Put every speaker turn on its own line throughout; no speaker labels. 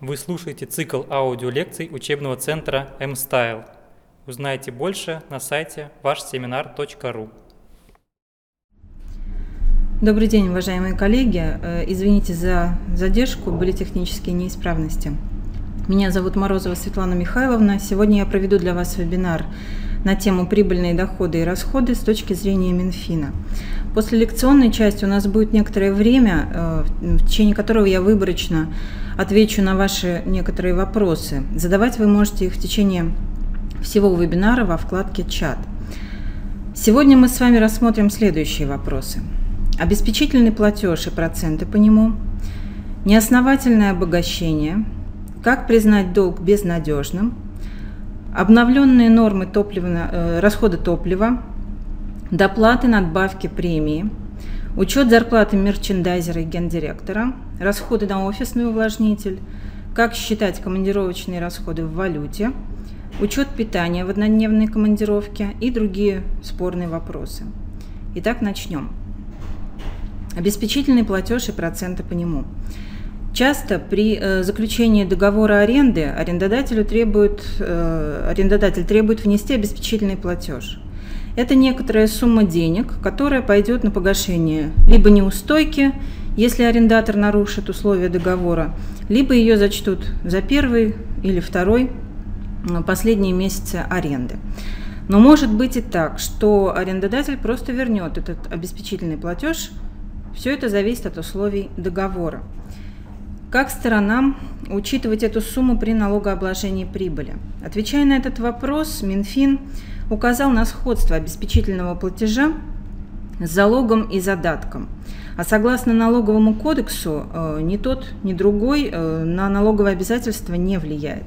Вы слушаете цикл аудиолекций учебного центра M-Style. Узнайте больше на сайте вашсеминар.ру.
Добрый день, уважаемые коллеги. Э, извините за задержку, были технические неисправности. Меня зовут Морозова Светлана Михайловна. Сегодня я проведу для вас вебинар на тему прибыльные доходы и расходы с точки зрения Минфина. После лекционной части у нас будет некоторое время, э, в течение которого я выборочно отвечу на ваши некоторые вопросы. Задавать вы можете их в течение всего вебинара во вкладке «Чат». Сегодня мы с вами рассмотрим следующие вопросы. Обеспечительный платеж и проценты по нему, неосновательное обогащение, как признать долг безнадежным, обновленные нормы топлива, э, расхода топлива, доплаты, надбавки, премии – Учет зарплаты мерчендайзера и гендиректора, расходы на офисный увлажнитель, как считать командировочные расходы в валюте, учет питания в однодневной командировке и другие спорные вопросы. Итак, начнем. Обеспечительный платеж и проценты по нему. Часто при э, заключении договора аренды арендодателю требует, э, арендодатель требует внести обеспечительный платеж – это некоторая сумма денег, которая пойдет на погашение либо неустойки, если арендатор нарушит условия договора, либо ее зачтут за первый или второй последние месяцы аренды. Но может быть и так, что арендодатель просто вернет этот обеспечительный платеж. Все это зависит от условий договора. Как сторонам учитывать эту сумму при налогообложении прибыли? Отвечая на этот вопрос, Минфин указал на сходство обеспечительного платежа с залогом и задатком. А согласно налоговому кодексу, э, ни тот, ни другой э, на налоговое обязательство не влияет.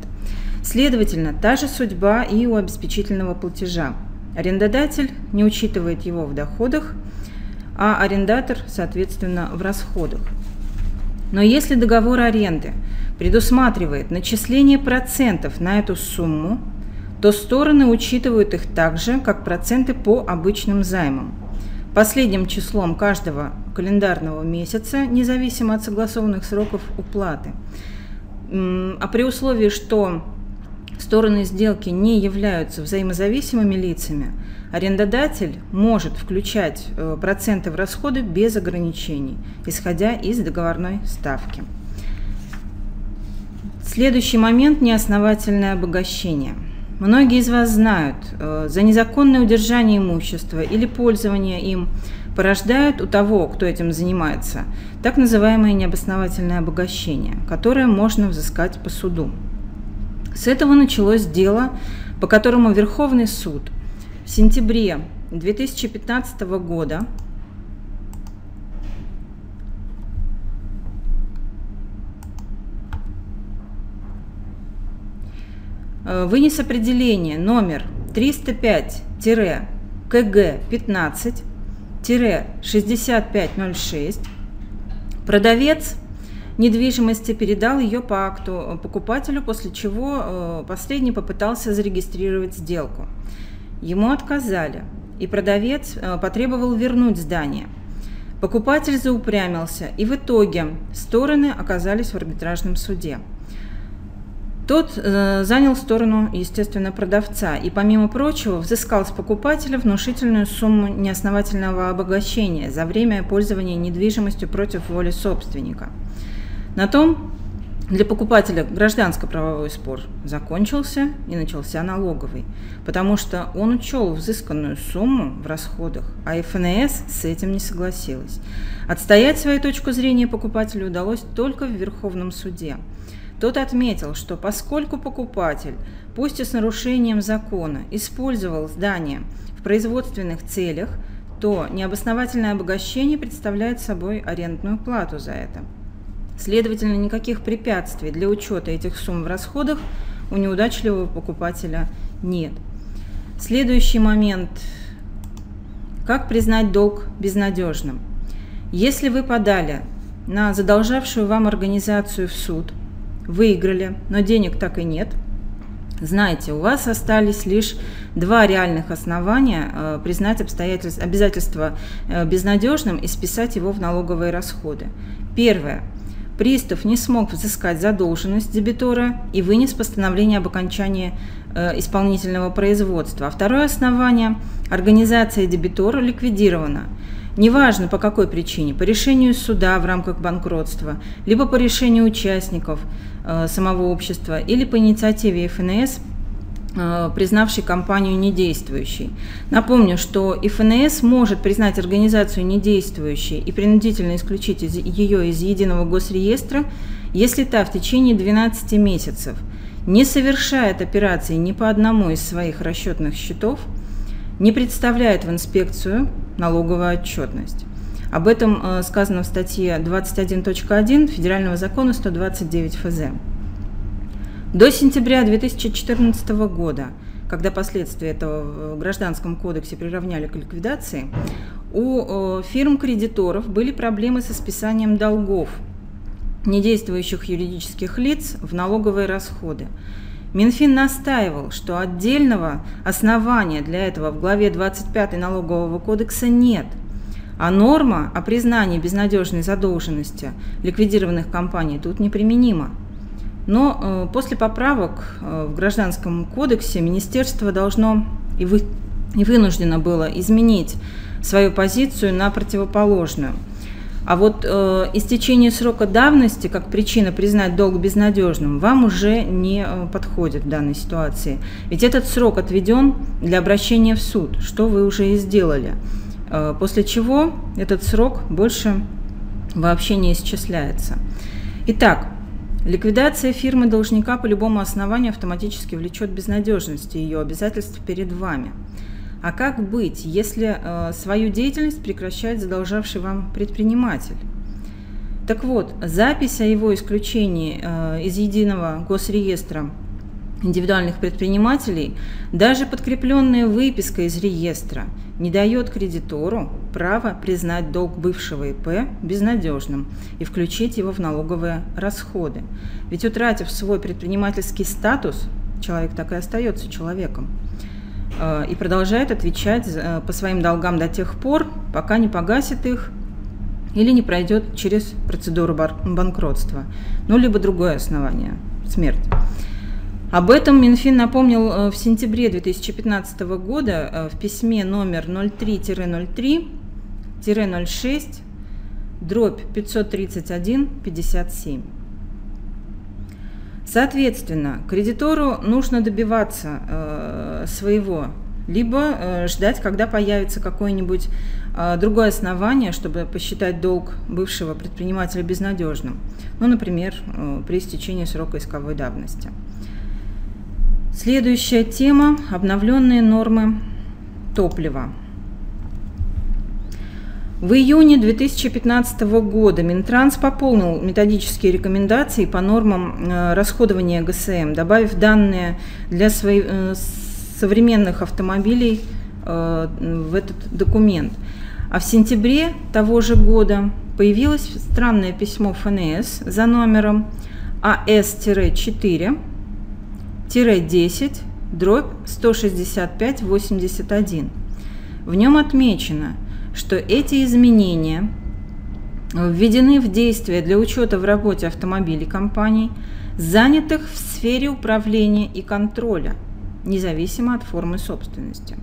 Следовательно, та же судьба и у обеспечительного платежа. Арендодатель не учитывает его в доходах, а арендатор, соответственно, в расходах. Но если договор аренды предусматривает начисление процентов на эту сумму, то стороны учитывают их так же, как проценты по обычным займам. Последним числом каждого календарного месяца, независимо от согласованных сроков уплаты. А при условии, что стороны сделки не являются взаимозависимыми лицами, арендодатель может включать э, проценты в расходы без ограничений, исходя из договорной ставки. Следующий момент – неосновательное обогащение – Многие из вас знают, э, за незаконное удержание имущества или пользование им порождает у того, кто этим занимается, так называемое необосновательное обогащение, которое можно взыскать по суду. С этого началось дело, по которому Верховный суд в сентябре 2015 года Э, вынес определение номер 305-КГ-15-6506. Продавец недвижимости передал ее по акту покупателю, после чего э, последний попытался зарегистрировать сделку. Ему отказали, и продавец э, потребовал вернуть здание. Покупатель заупрямился, и в итоге стороны оказались в арбитражном суде. Тот э, занял сторону, естественно, продавца и, помимо прочего, взыскал с покупателя внушительную сумму неосновательного обогащения за время пользования недвижимостью против воли собственника. На том для покупателя гражданско-правовой спор закончился и начался налоговый, потому что он учел взысканную сумму в расходах, а ФНС с этим не согласилась. Отстоять свою точку зрения покупателю удалось только в Верховном суде – тот отметил, что поскольку покупатель, пусть и с нарушением закона, использовал здание в производственных целях, то необосновательное обогащение представляет собой арендную плату за это. Следовательно, никаких препятствий для учета этих сумм в расходах у неудачливого покупателя нет. Следующий момент. Как признать долг безнадежным? Если вы подали на задолжавшую вам организацию в суд – выиграли, но денег так и нет. Знаете, у вас остались лишь два реальных основания э, признать обстоятельства, обязательства э, безнадежным и списать его в налоговые расходы. Первое. Пристав не смог взыскать задолженность дебитора и вынес постановление об окончании э, исполнительного производства. А второе основание – организация дебитора ликвидирована. Неважно по какой причине, по решению суда в рамках банкротства, либо по решению участников э, самого общества, или по инициативе ФНС – признавший компанию недействующей. Напомню, что ФНС может признать организацию недействующей и принудительно исключить из, ее из единого госреестра, если та в течение 12 месяцев не совершает операции ни по одному из своих расчетных счетов, не представляет в инспекцию налоговую отчетность. Об этом э, сказано в статье 21.1 Федерального закона 129 ФЗ. До сентября 2014 года, когда последствия этого в Гражданском кодексе приравняли к ликвидации, у э, фирм-кредиторов были проблемы со списанием долгов недействующих юридических лиц в налоговые расходы. Минфин настаивал, что отдельного основания для этого в главе 25 Налогового кодекса нет, а норма о признании безнадежной задолженности ликвидированных компаний тут неприменима. Но э, после поправок э, в Гражданском кодексе министерство должно и, вы, и вынуждено было изменить свою позицию на противоположную. А вот э, истечение срока давности как причина признать долг безнадежным вам уже не э, подходит в данной ситуации. Ведь этот срок отведен для обращения в суд, что вы уже и сделали. Э, после чего этот срок больше вообще не исчисляется. Итак, Ликвидация фирмы должника по любому основанию автоматически влечет безнадежность ее обязательств перед вами. А как быть, если э, свою деятельность прекращает задолжавший вам предприниматель? Так вот, запись о его исключении э, из единого госреестра индивидуальных предпринимателей, даже подкрепленная выписка из реестра, не дает кредитору права признать долг бывшего ИП безнадежным и включить его в налоговые расходы. Ведь утратив свой предпринимательский статус, человек так и остается человеком э, и продолжает отвечать э, по своим долгам до тех пор, пока не погасит их или не пройдет через процедуру банкротства, ну либо другое основание – смерть. Об этом Минфин напомнил э, в сентябре 2015 года э, в письме номер 03-03-06 дробь 531-57. Соответственно, кредитору нужно добиваться э, своего, либо э, ждать, когда появится какое-нибудь э, другое основание, чтобы посчитать долг бывшего предпринимателя безнадежным. Ну, например, э, при истечении срока исковой давности. Следующая тема – обновленные нормы топлива. В июне 2015 года Минтранс пополнил методические рекомендации по нормам э, расходования ГСМ, добавив данные для своих, э, современных автомобилей э, в этот документ. А в сентябре того же года появилось странное письмо ФНС за номером АС-4 10 дробь 165-81. В нем отмечено, что эти изменения введены в действие для учета в работе автомобилей компаний, занятых в сфере управления и контроля, независимо от формы собственности.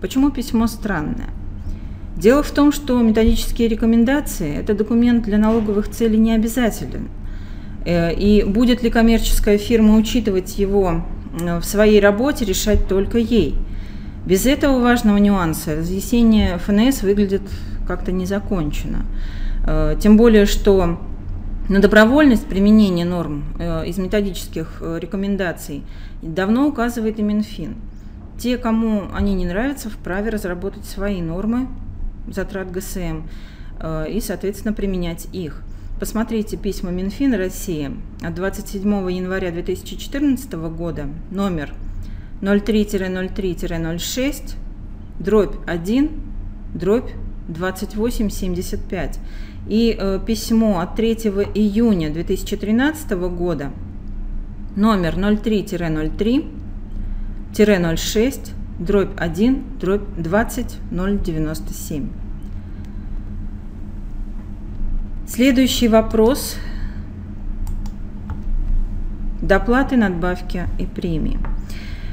Почему письмо странное? Дело в том, что методические рекомендации – это документ для налоговых целей не обязателен – и будет ли коммерческая фирма учитывать его э, в своей работе, решать только ей. Без этого важного нюанса разъяснение ФНС выглядит как-то незакончено. Э, тем более, что на добровольность применения норм из методических рекомендаций давно указывает и Минфин. Те, кому они не нравятся, вправе разработать свои нормы затрат ГСМ и, соответственно, применять их. Посмотрите письма Минфин России от 27 января 2014 года, номер 03-03-06, дробь 1, дробь 2875. И э, письмо от 3 июня 2013 года, номер 03-03-06, дробь 1, дробь 20097. Следующий вопрос доплаты, надбавки и премии.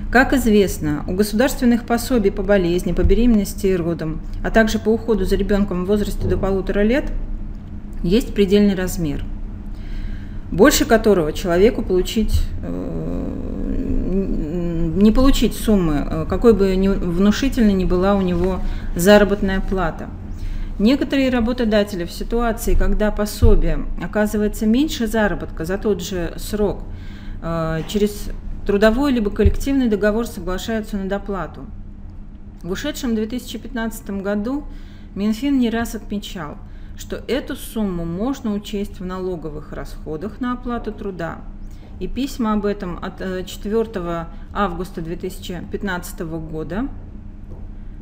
Как известно, у государственных пособий по болезни, по беременности и родам, а также по уходу за ребенком в возрасте до полутора лет есть предельный размер, больше которого человеку получить э, не получить суммы, э, какой бы внушительной ни была у него заработная плата. Некоторые работодатели в ситуации, когда пособие оказывается меньше заработка за тот же срок, э, через трудовой либо коллективный договор соглашаются на доплату. В ушедшем 2015 году Минфин не раз отмечал, что эту сумму можно учесть в налоговых расходах на оплату труда. И письма об этом от 4 э, августа 2015 года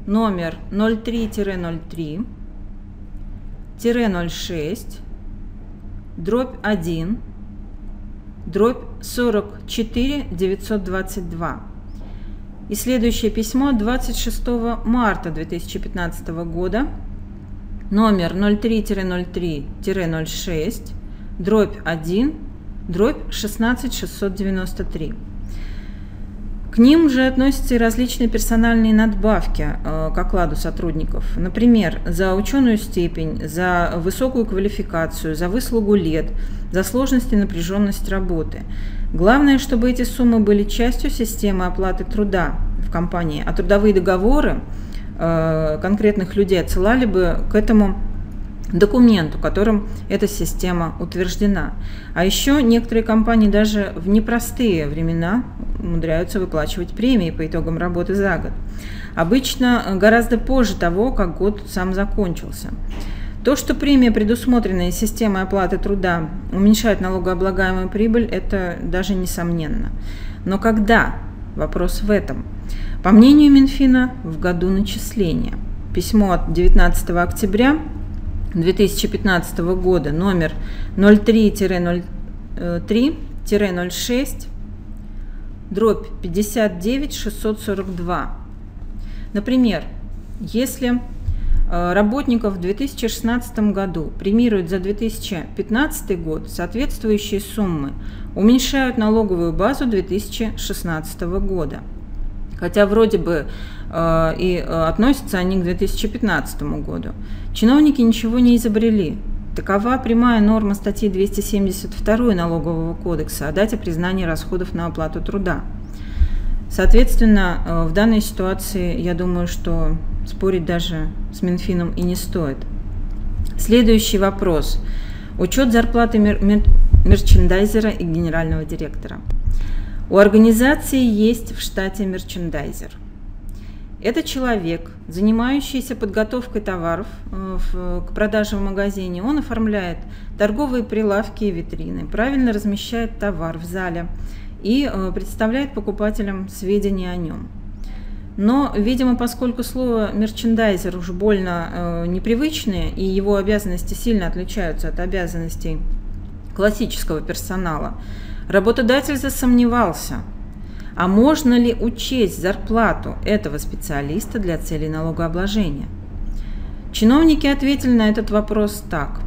номер 03-03 06 дробь 1 дробь 44 922. И следующее письмо 26 марта 2015 года, номер 03-03-06, дробь 1, дробь 16693. К ним же относятся и различные персональные надбавки э, к окладу сотрудников. Например, за ученую степень, за высокую квалификацию, за выслугу лет, за сложность и напряженность работы. Главное, чтобы эти суммы были частью системы оплаты труда в компании, а трудовые договоры э, конкретных людей отсылали бы к этому документу, которым эта система утверждена. А еще некоторые компании даже в непростые времена умудряются выплачивать премии по итогам работы за год. Обычно гораздо позже того, как год сам закончился. То, что премия, предусмотренная системой оплаты труда, уменьшает налогооблагаемую прибыль, это даже несомненно. Но когда? Вопрос в этом. По мнению Минфина, в году начисления. Письмо от 19 октября 2015 года номер 03-03-06 дробь 59 642. Например, если э, работников в 2016 году премируют за 2015 год, соответствующие суммы уменьшают налоговую базу 2016 года. Хотя вроде бы э, и э, относятся они к 2015 году. Чиновники ничего не изобрели. Такова прямая норма статьи 272 Налогового кодекса о дате признания расходов на оплату труда. Соответственно, э, в данной ситуации, я думаю, что спорить даже с Минфином и не стоит. Следующий вопрос. Учет зарплаты мер- мер- мерчендайзера и генерального директора. У организации есть в штате мерчендайзер – это человек, занимающийся подготовкой товаров э, к продаже в магазине. Он оформляет торговые прилавки и витрины, правильно размещает товар в зале и э, представляет покупателям сведения о нем. Но, видимо, поскольку слово мерчендайзер уж больно э, непривычное, и его обязанности сильно отличаются от обязанностей классического персонала, работодатель засомневался – а можно ли учесть зарплату этого специалиста для целей налогообложения? Чиновники ответили на этот вопрос так.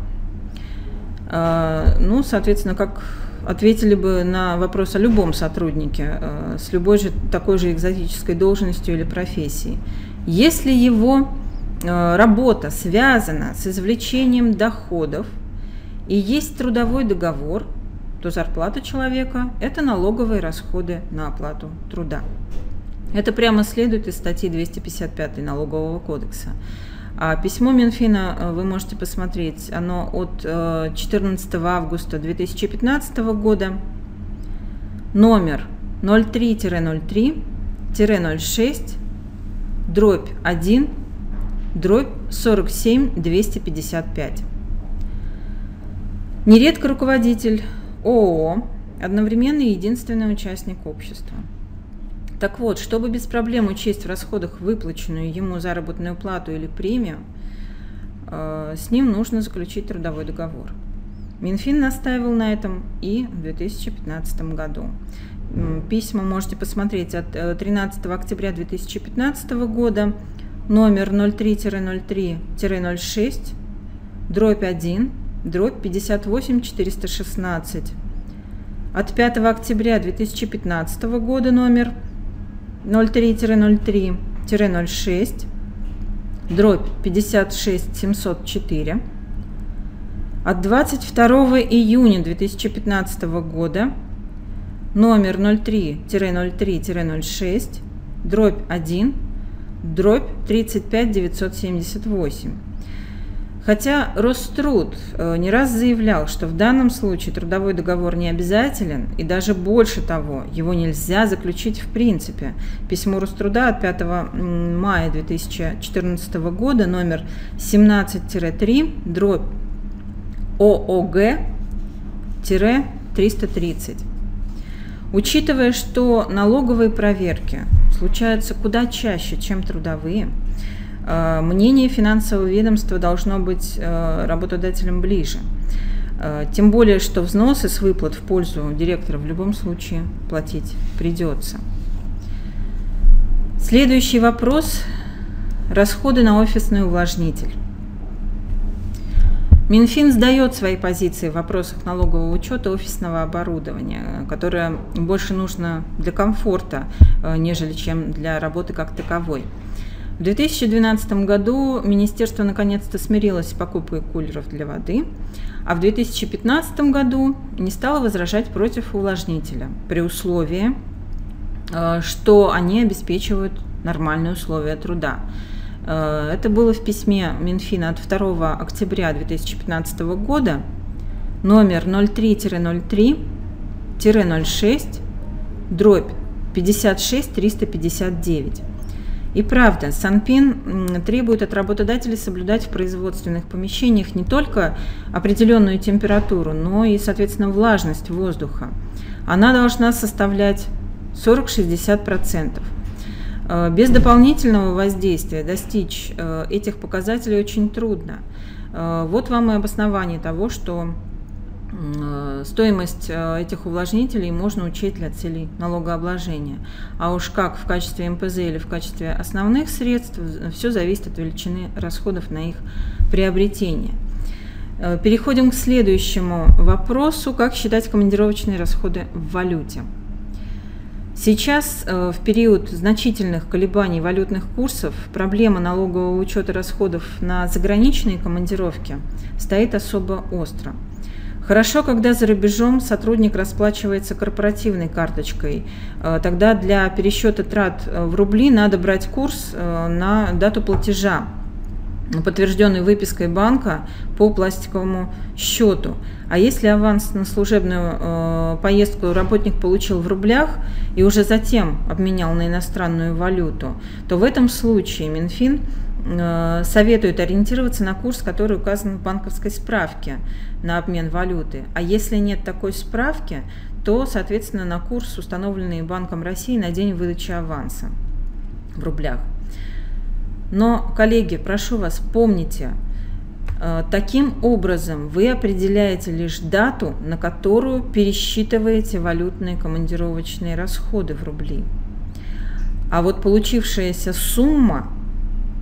А, ну, соответственно, как ответили бы на вопрос о любом сотруднике а, с любой же такой же экзотической должностью или профессией. Если его а, работа связана с извлечением доходов и есть трудовой договор – то зарплата человека – это налоговые расходы на оплату труда. Это прямо следует из статьи 255 Налогового кодекса. А письмо Минфина э, вы можете посмотреть, оно от 14 э, августа 2015 года, номер 03-03-06, дробь 1, дробь 47 255. Нередко руководитель ООО одновременно единственный участник общества. Так вот, чтобы без проблем учесть в расходах выплаченную ему заработную плату или премию, э, с ним нужно заключить трудовой договор. Минфин настаивал на этом и в 2015 году. Письма можете посмотреть от 13 э, октября 2015 года, номер 03-03-06, дробь 1, дробь 58 416. от 5 октября 2015 года номер 03-03-06, дробь 56 704, от 22 июня 2015 года номер 03-03-06, дробь 1, дробь 35 978. Хотя Роструд э, не раз заявлял, что в данном случае трудовой договор не обязателен, и даже больше того, его нельзя заключить в принципе. Письмо Роструда от 5 мая 2014 года, номер 17-3, дробь ООГ-330. Учитывая, что налоговые проверки случаются куда чаще, чем трудовые, мнение финансового ведомства должно быть э, работодателям ближе. Э, тем более, что взносы с выплат в пользу директора в любом случае платить придется. Следующий вопрос – расходы на офисный увлажнитель. Минфин сдает свои позиции в вопросах налогового учета офисного оборудования, которое больше нужно для комфорта, нежели чем для работы как таковой. В 2012 году министерство наконец-то смирилось с покупкой кулеров для воды, а в 2015 году не стало возражать против увлажнителя при условии, э, что они обеспечивают нормальные условия труда. Э, это было в письме Минфина от 2 октября 2015 года, номер 03-03-06, дробь 56 359. И правда, Санпин требует от работодателей соблюдать в производственных помещениях не только определенную температуру, но и, соответственно, влажность воздуха. Она должна составлять 40-60%. Э, без дополнительного воздействия достичь э, этих показателей очень трудно. Э, вот вам и обоснование того, что стоимость э, этих увлажнителей можно учесть для целей налогообложения. А уж как в качестве МПЗ или в качестве основных средств, все зависит от величины расходов на их приобретение. Э, переходим к следующему вопросу. Как считать командировочные расходы в валюте? Сейчас, в период значительных колебаний валютных курсов, проблема налогового учета расходов на заграничные командировки стоит особо остро – Хорошо, когда за рубежом сотрудник расплачивается корпоративной карточкой. Э, тогда для пересчета трат э, в рубли надо брать курс э, на дату платежа, подтвержденный выпиской банка по пластиковому счету. А если аванс на служебную поездку работник получил в рублях и уже затем обменял на иностранную валюту, то в этом случае Минфин советуют ориентироваться на курс, который указан в банковской справке на обмен валюты. А если нет такой справки, то, соответственно, на курс, установленный Банком России на день выдачи аванса в рублях. Но, коллеги, прошу вас, помните, э, таким образом вы определяете лишь дату, на которую пересчитываете валютные командировочные расходы в рубли. А вот получившаяся сумма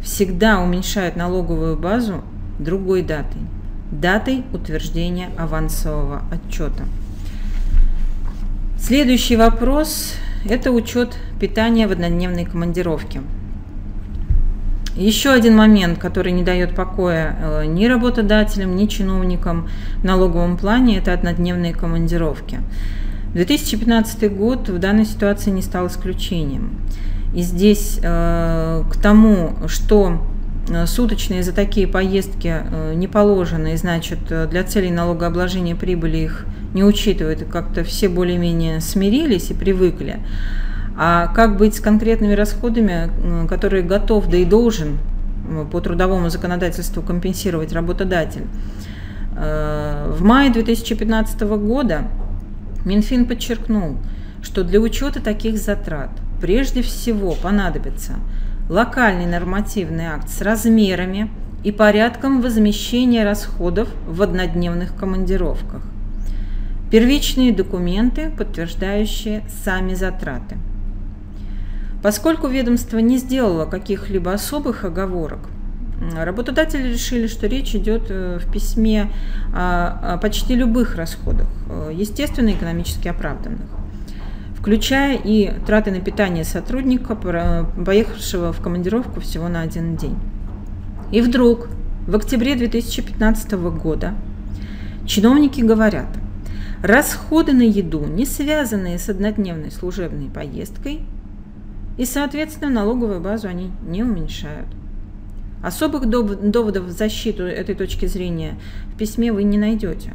всегда уменьшает налоговую базу другой датой, датой утверждения авансового отчета. Следующий вопрос – это учет питания в однодневной командировке. Еще один момент, который не дает покоя э, ни работодателям, ни чиновникам в налоговом плане – это однодневные командировки. 2015 год в данной ситуации не стал исключением. И здесь э, к тому, что суточные за такие поездки э, не положены, и значит для целей налогообложения прибыли их не учитывают, и как-то все более-менее смирились и привыкли. А как быть с конкретными расходами, которые готов, да и должен по трудовому законодательству компенсировать работодатель? В мае 2015 года Минфин подчеркнул, что для учета таких затрат – прежде всего понадобится локальный нормативный акт с размерами и порядком возмещения расходов в однодневных командировках, первичные документы, подтверждающие сами затраты. Поскольку ведомство не сделало каких-либо особых оговорок, Работодатели решили, что речь идет э, в письме о, почти любых расходах, э, естественно, экономически оправданных, включая и траты на питание сотрудника, поехавшего в командировку всего на один день. И вдруг в октябре 2015 года чиновники говорят, расходы на еду, не связанные с однодневной служебной поездкой, и, соответственно, налоговую базу они не уменьшают. Особых доводов в защиту этой точки зрения в письме вы не найдете.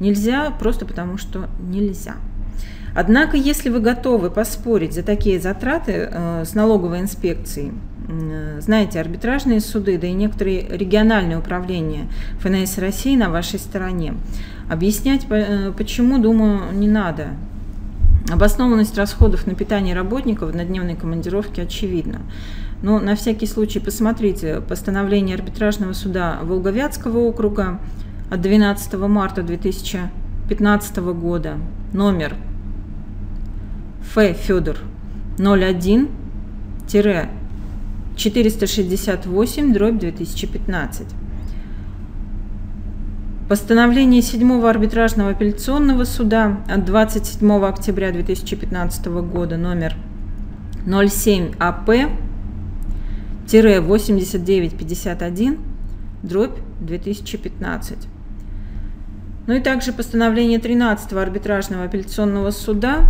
Нельзя просто потому, что нельзя. Однако, если вы готовы поспорить за такие затраты э, с налоговой инспекцией, э, знаете, арбитражные суды, да и некоторые региональные управления ФНС России на вашей стороне. Объяснять э, почему, думаю, не надо. Обоснованность расходов на питание работников на дневной командировке очевидна. Но на всякий случай посмотрите постановление арбитражного суда Волговятского округа от 12 марта 2015 года, номер Ф. Федор 01 468 дробь 2015. Постановление 7 арбитражного апелляционного суда от 27 октября 2015 года номер 07 АП 8951 дробь 2015. Ну и также постановление 13 арбитражного апелляционного суда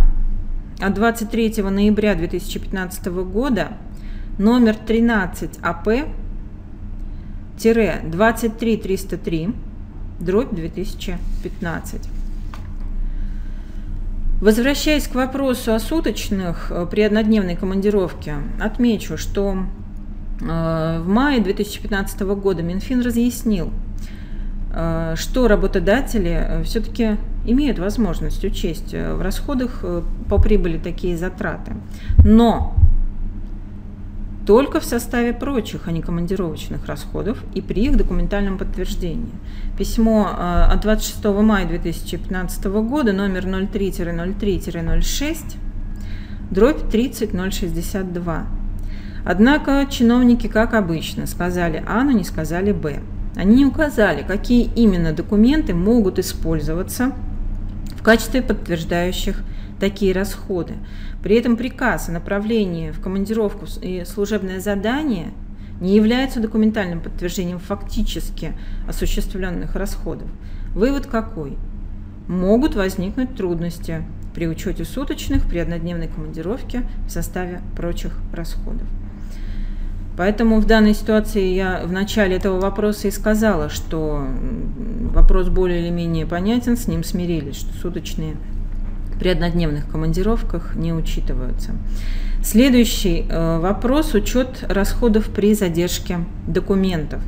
от 23 ноября 2015 года номер 13 АП 23303 дробь 2015. Возвращаясь к вопросу о суточных э, при однодневной командировке, отмечу, что Э, в мае 2015 года Минфин разъяснил, что работодатели э, все-таки имеют возможность учесть в расходах по прибыли такие затраты. Но только в составе прочих, а не командировочных расходов и при их документальном подтверждении. Письмо от 26 мая 2015 года номер 03-03-06 дробь 30062 Однако чиновники, как обычно, сказали А, но не сказали Б. Они не указали, какие именно документы могут использоваться в качестве подтверждающих такие расходы. При этом приказ о направлении в командировку и служебное задание не являются документальным подтверждением фактически осуществленных расходов. Вывод какой? Могут возникнуть трудности при учете суточных при однодневной командировке в составе прочих расходов. Поэтому в данной ситуации я в начале этого вопроса и сказала, что вопрос более или менее понятен, с ним смирились, что суточные при однодневных командировках не учитываются. Следующий э, вопрос – учет расходов при задержке документов.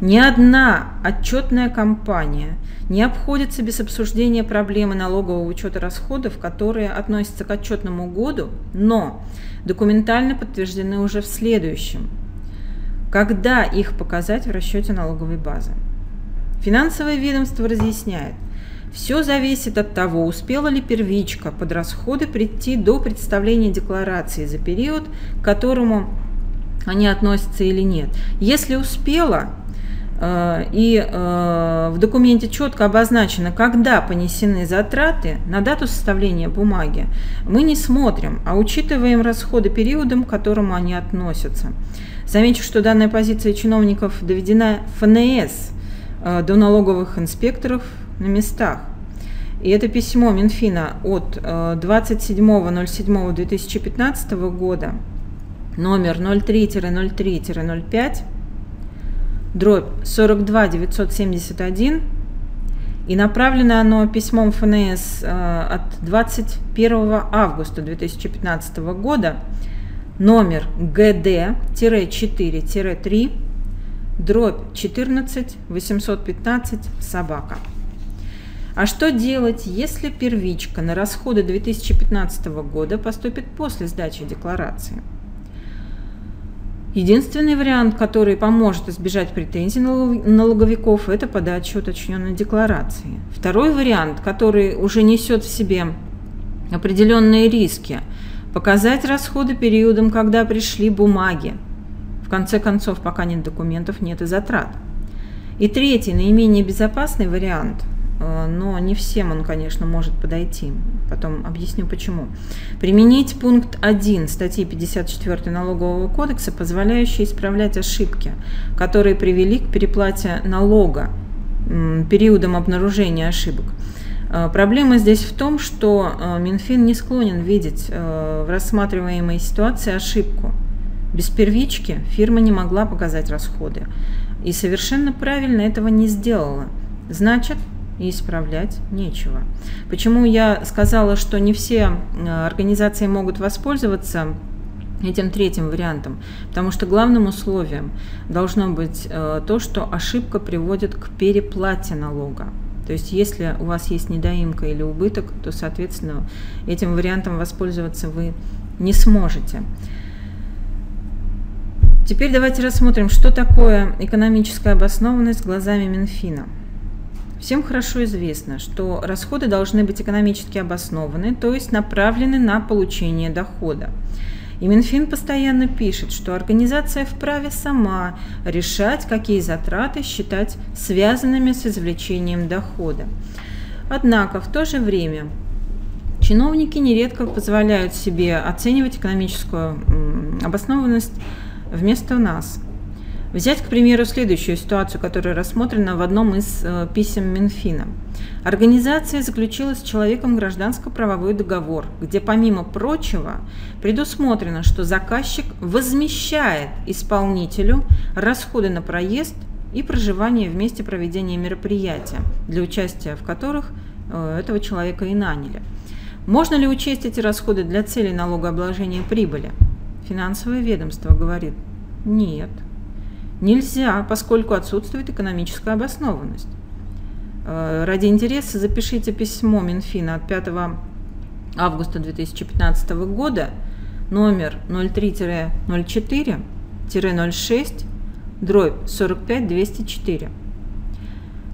Ни одна отчетная компания не обходится без обсуждения проблемы налогового учета расходов, которые относятся к отчетному году, но документально подтверждены уже в следующем. Когда их показать в расчете налоговой базы? Финансовое ведомство разъясняет, все зависит от того, успела ли первичка под расходы прийти до представления декларации за период, к которому они относятся или нет. Если успела, и э, в документе четко обозначено, когда понесены затраты на дату составления бумаги, мы не смотрим, а учитываем расходы периодом, к которому они относятся. Замечу, что данная позиция чиновников доведена ФНС э, до налоговых инспекторов на местах. И это письмо Минфина от 27.07.2015 э, года, номер 03-03-05, дробь 42 971, и направлено оно письмом ФНС э, от 21 августа 2015 года номер ГД-4-3, дробь 14 815 собака. А что делать, если первичка на расходы 2015 года поступит после сдачи декларации? Единственный вариант, который поможет избежать претензий налоговиков, это подача уточненной декларации. Второй вариант, который уже несет в себе определенные риски – Показать расходы периодом, когда пришли бумаги. В конце концов, пока нет документов, нет и затрат. И третий, наименее безопасный вариант, но не всем он, конечно, может подойти. Потом объясню почему. Применить пункт 1 статьи 54 Налогового кодекса, позволяющий исправлять ошибки, которые привели к переплате налога периодом обнаружения ошибок. Э, проблема здесь в том, что э, Минфин не склонен видеть в рассматриваемой ситуации ошибку. Без первички фирма не могла показать расходы. И совершенно правильно этого не сделала. Значит, и исправлять нечего. Почему я сказала, что не все э, организации могут воспользоваться этим третьим вариантом? Потому что главным условием должно быть э, то, что ошибка приводит к переплате налога. То есть если у вас есть недоимка или убыток, то, соответственно, этим вариантом воспользоваться вы не сможете. Теперь давайте рассмотрим, что такое экономическая обоснованность глазами Минфина. Всем хорошо известно, что расходы должны быть экономически обоснованы, то есть направлены на получение дохода. И Минфин постоянно пишет, что организация вправе сама решать, какие затраты считать связанными с извлечением дохода. Однако в то же время чиновники нередко позволяют себе оценивать экономическую обоснованность вместо нас. Взять, к примеру, следующую ситуацию, которая рассмотрена в одном из э, писем Минфина. Организация заключила с человеком гражданско-правовой договор, где, помимо прочего, предусмотрено, что заказчик возмещает исполнителю расходы на проезд и проживание в месте проведения мероприятия, для участия в которых э, этого человека и наняли. Можно ли учесть эти расходы для целей налогообложения прибыли? Финансовое ведомство говорит нет. Нельзя, поскольку отсутствует экономическая обоснованность. Э, ради интереса запишите письмо Минфина от 5 августа 2015 года номер 03-04-06 дробь 45-204.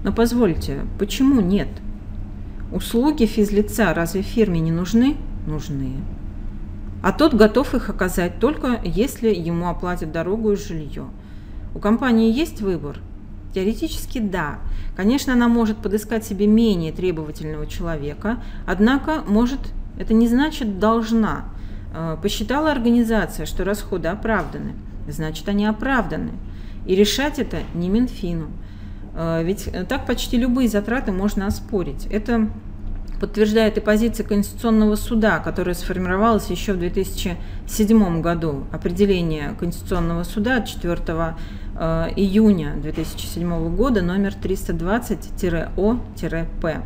Но позвольте, почему нет? Услуги физлица разве фирме не нужны? Нужны а тот готов их оказать только если ему оплатят дорогу и жилье. У компании есть выбор? Теоретически да. Конечно, она может подыскать себе менее требовательного человека, однако может, это не значит должна. Э, посчитала организация, что расходы оправданы, значит они оправданы. И решать это не Минфину. Э, ведь так почти любые затраты можно оспорить. Это подтверждает и позиция Конституционного суда, которая сформировалась еще в 2007 году. Определение Конституционного суда от 4 э, июня 2007 года номер 320-О-П.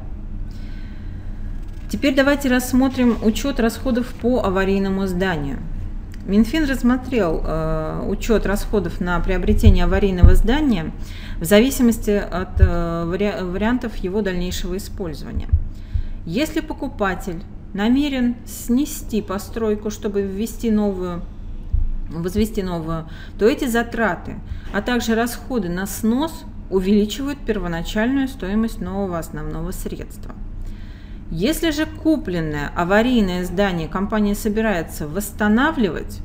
Теперь давайте рассмотрим учет расходов по аварийному зданию. Минфин рассмотрел э, учет расходов на приобретение аварийного здания в зависимости от э, вари вариантов его дальнейшего использования – если покупатель намерен снести постройку, чтобы ввести новую, возвести новую, то эти затраты, а также расходы на снос увеличивают первоначальную стоимость нового основного средства. Если же купленное аварийное здание компания собирается восстанавливать,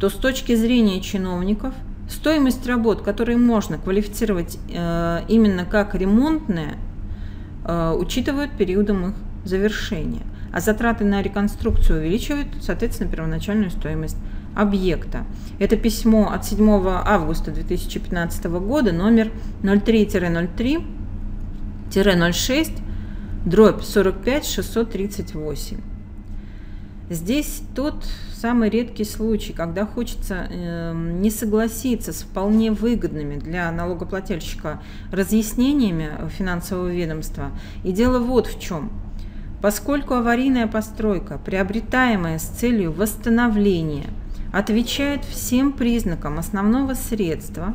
то с точки зрения чиновников стоимость работ, которые можно квалифицировать э, именно как ремонтные, Э, учитывают периодом их завершения, а затраты на реконструкцию увеличивают, соответственно, первоначальную стоимость объекта. Это письмо от 7 августа 2015 года, номер 03-03-06, дробь 45 638. Здесь тот самый редкий случай, когда хочется э, не согласиться с вполне выгодными для налогоплательщика разъяснениями финансового ведомства. И дело вот в чем. Поскольку аварийная постройка, приобретаемая с целью восстановления, отвечает всем признакам основного средства,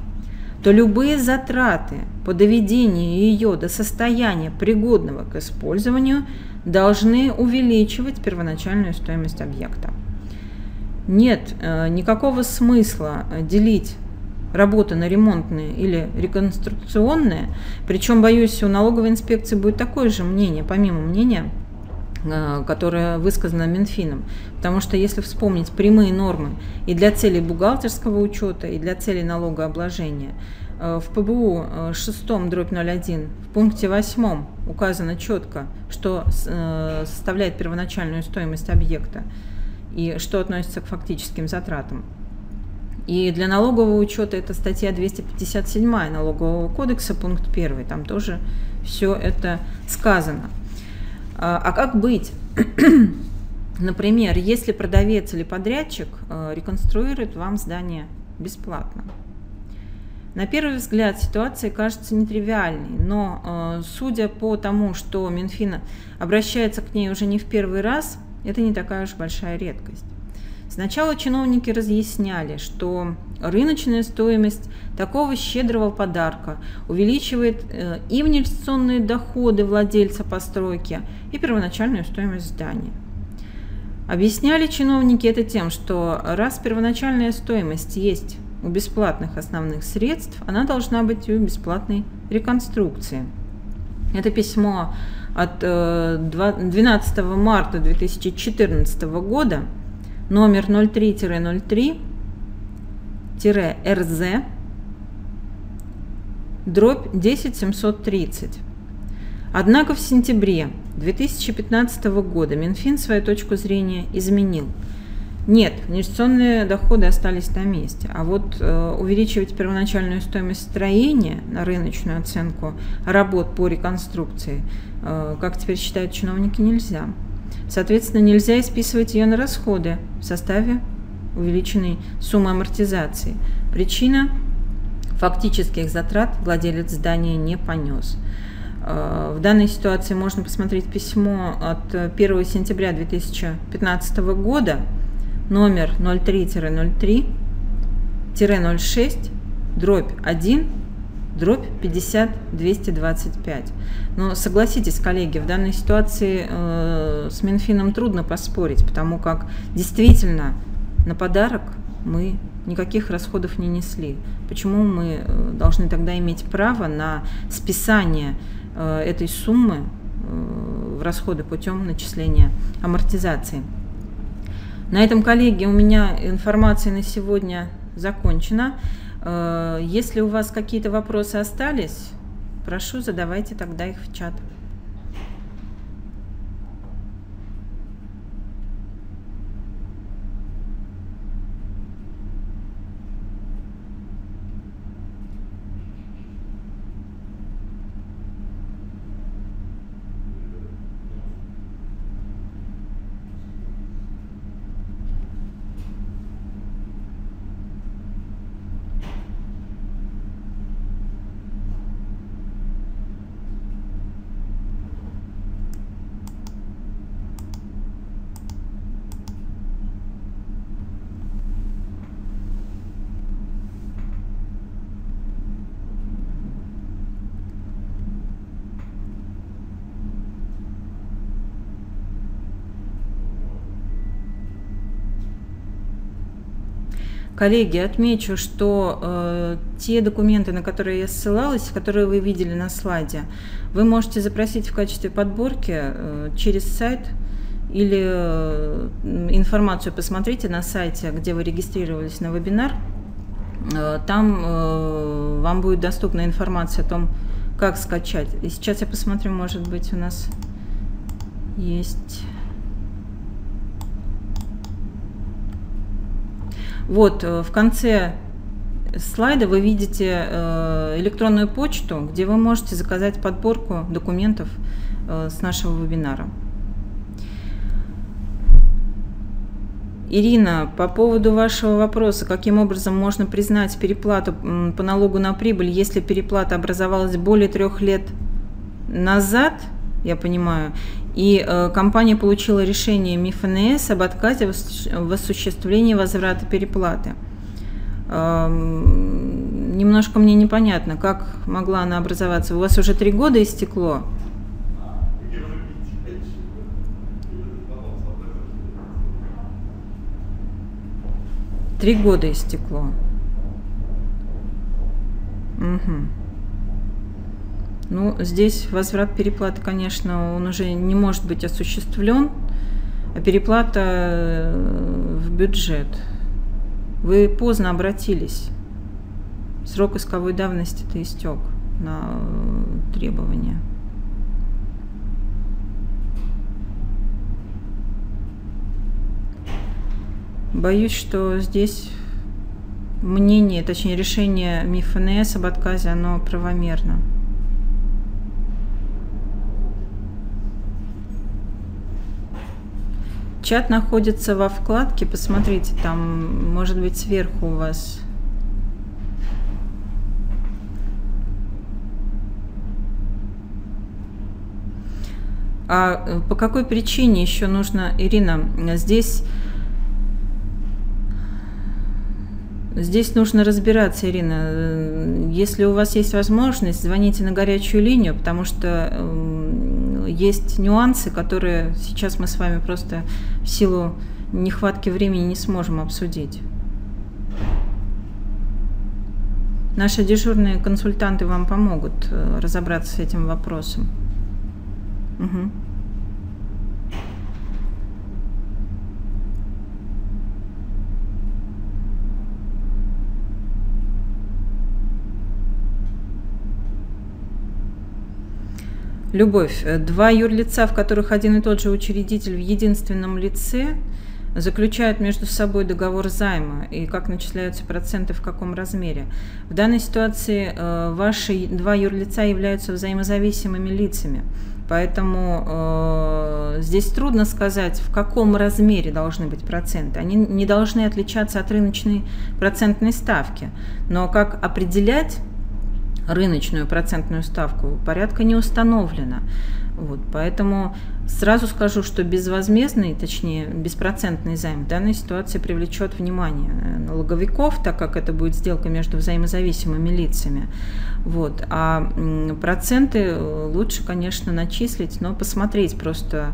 то любые затраты по доведению ее до состояния пригодного к использованию – должны увеличивать первоначальную стоимость объекта. Нет э, никакого смысла делить работы на ремонтные или реконструкционные. Причем, боюсь, у налоговой инспекции будет такое же мнение, помимо мнения э, которая высказана Минфином. Потому что если вспомнить прямые нормы и для целей бухгалтерского учета, и для целей налогообложения, э, в ПБУ 6 дробь 01 в пункте 8 указано четко, что составляет первоначальную стоимость объекта и что относится к фактическим затратам. И для налогового учета это статья 257 налогового кодекса, пункт 1. Там тоже все это сказано. А, а как быть? Например, если продавец или подрядчик э, реконструирует вам здание бесплатно. На первый взгляд ситуация кажется нетривиальной, но э, судя по тому, что Минфин обращается к ней уже не в первый раз, это не такая уж большая редкость. Сначала чиновники разъясняли, что рыночная стоимость такого щедрого подарка увеличивает э, и инвестиционные доходы владельца постройки, и первоначальную стоимость здания. Объясняли чиновники это тем, что раз первоначальная стоимость есть у бесплатных основных средств, она должна быть у бесплатной реконструкции. Это письмо от 12 э, марта 2014 года – номер 03-03-РЗ, дробь 10730. Однако в сентябре 2015 года Минфин свою точку зрения изменил. Нет, инвестиционные доходы остались на месте, а вот э, увеличивать первоначальную стоимость строения на рыночную оценку работ по реконструкции, э, как теперь считают чиновники, нельзя. Соответственно, нельзя исписывать ее на расходы в составе увеличенной суммы амортизации. Причина фактических затрат владелец здания не понес. Э, в данной ситуации можно посмотреть письмо от 1 сентября 2015 года, номер 03-03-06, дробь 1 дробь 50 225. Но согласитесь, коллеги, в данной ситуации э, с Минфином трудно поспорить, потому как действительно на подарок мы никаких расходов не несли. Почему мы э, должны тогда иметь право на списание э, этой суммы э, в расходы путем начисления амортизации? На этом, коллеги, у меня информация на сегодня закончена. Если у вас какие-то вопросы остались, прошу, задавайте тогда их в чат. Коллеги, отмечу, что э, те документы, на которые я ссылалась, которые вы видели на слайде, вы можете запросить в качестве подборки э, через сайт или э, информацию посмотрите на сайте, где вы регистрировались на вебинар. Э, там э, вам будет доступна информация о том, как скачать. И сейчас я посмотрю, может быть, у нас есть Вот, э, в конце слайда вы видите э, электронную почту, где вы можете заказать подборку документов э, с нашего вебинара. Ирина, по поводу вашего вопроса, каким образом можно признать переплату по налогу на прибыль, если переплата образовалась более трех лет назад, я понимаю, и э, компания получила решение МИФНС об отказе в осуществлении возврата переплаты. Э, немножко мне непонятно, как могла она образоваться. У вас уже три года истекло? Три года истекло. Угу. Ну, здесь возврат переплаты, конечно, он уже не может быть осуществлен, а переплата э, в бюджет. Вы поздно обратились. Срок исковой давности-то истек на э, требования. Боюсь, что здесь мнение, точнее решение МИФНС об отказе, оно правомерно. Чат находится во вкладке, посмотрите, там может быть сверху у вас А по какой причине еще нужно, Ирина, здесь Здесь нужно разбираться, Ирина. Если у вас есть возможность, звоните на горячую линию, потому что эм, есть нюансы, которые сейчас мы с вами просто в силу нехватки времени не сможем обсудить. Наши дежурные консультанты вам помогут э, разобраться с этим вопросом. Угу. Любовь. Два юрлица, в которых один и тот же учредитель в единственном лице, заключают между собой договор займа и как начисляются проценты в каком размере. В данной ситуации э, ваши два юрлица являются взаимозависимыми лицами. Поэтому э, здесь трудно сказать, в каком размере должны быть проценты. Они не должны отличаться от рыночной процентной ставки. Но как определять рыночную процентную ставку, порядка не установлено. Вот, поэтому сразу скажу, что безвозмездный, точнее беспроцентный займ в данной ситуации привлечет внимание налоговиков, так как это будет сделка между взаимозависимыми лицами. Вот. А проценты лучше, конечно, начислить, но посмотреть просто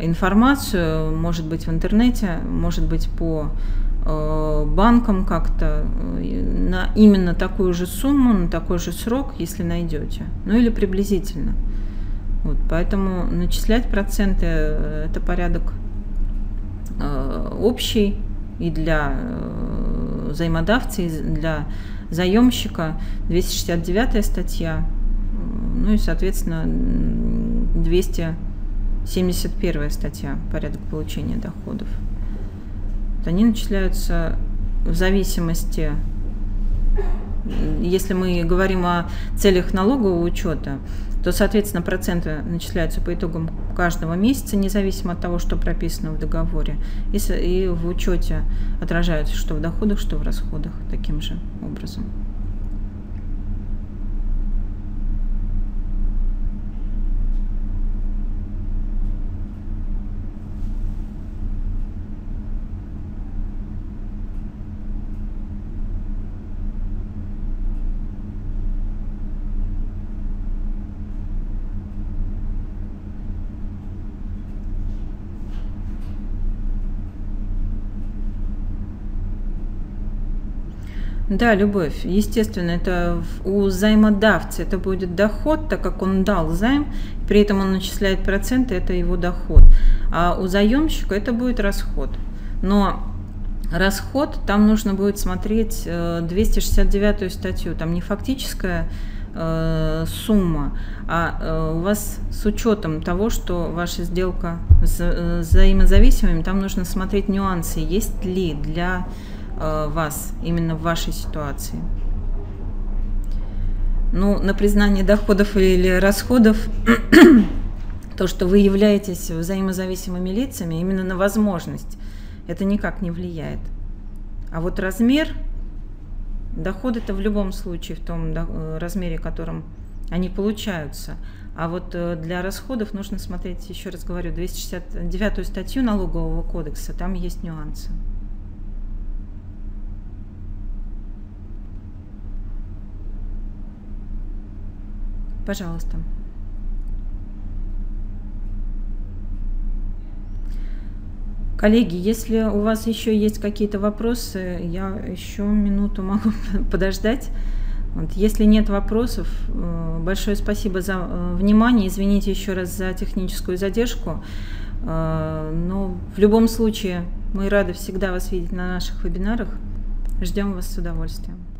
информацию, может быть, в интернете, может быть, по Э, банком как-то э, на именно такую же сумму, на такой же срок, если найдете. Ну или приблизительно. Вот, поэтому начислять проценты э, это порядок общий и для взаимодавца, и для заемщика 269 статья, ну и, соответственно, 271 статья порядок получения доходов они начисляются в зависимости, если мы говорим о целях налогового учета, то, соответственно, проценты начисляются по итогам каждого месяца, независимо от того, что прописано в договоре. И в учете отражаются что в доходах, что в расходах таким же образом. Да, любовь. Естественно, это у займодавца это будет доход, так как он дал займ, при этом он начисляет проценты, это его доход. А у заемщика это будет расход. Но расход, там нужно будет смотреть 269 э, статью, там не фактическая э, сумма, а э, у вас с учетом того, что ваша сделка взаимозависимыми, там нужно смотреть нюансы, есть ли для вас именно в вашей ситуации? Ну, на признание доходов или расходов, то, что вы являетесь взаимозависимыми лицами, именно на возможность, это никак не влияет. А вот размер, доходы это в любом случае в том э, размере, в котором они получаются. А вот э, для расходов нужно смотреть, еще раз говорю, 269 статью налогового кодекса, там есть нюансы. Пожалуйста. Коллеги, если у вас еще есть какие-то вопросы, я еще минуту могу подождать. Вот. Если нет вопросов, э, большое спасибо за э, внимание. Извините еще раз за техническую задержку. Э, но в любом случае мы рады всегда вас видеть на наших вебинарах. Ждем вас с удовольствием.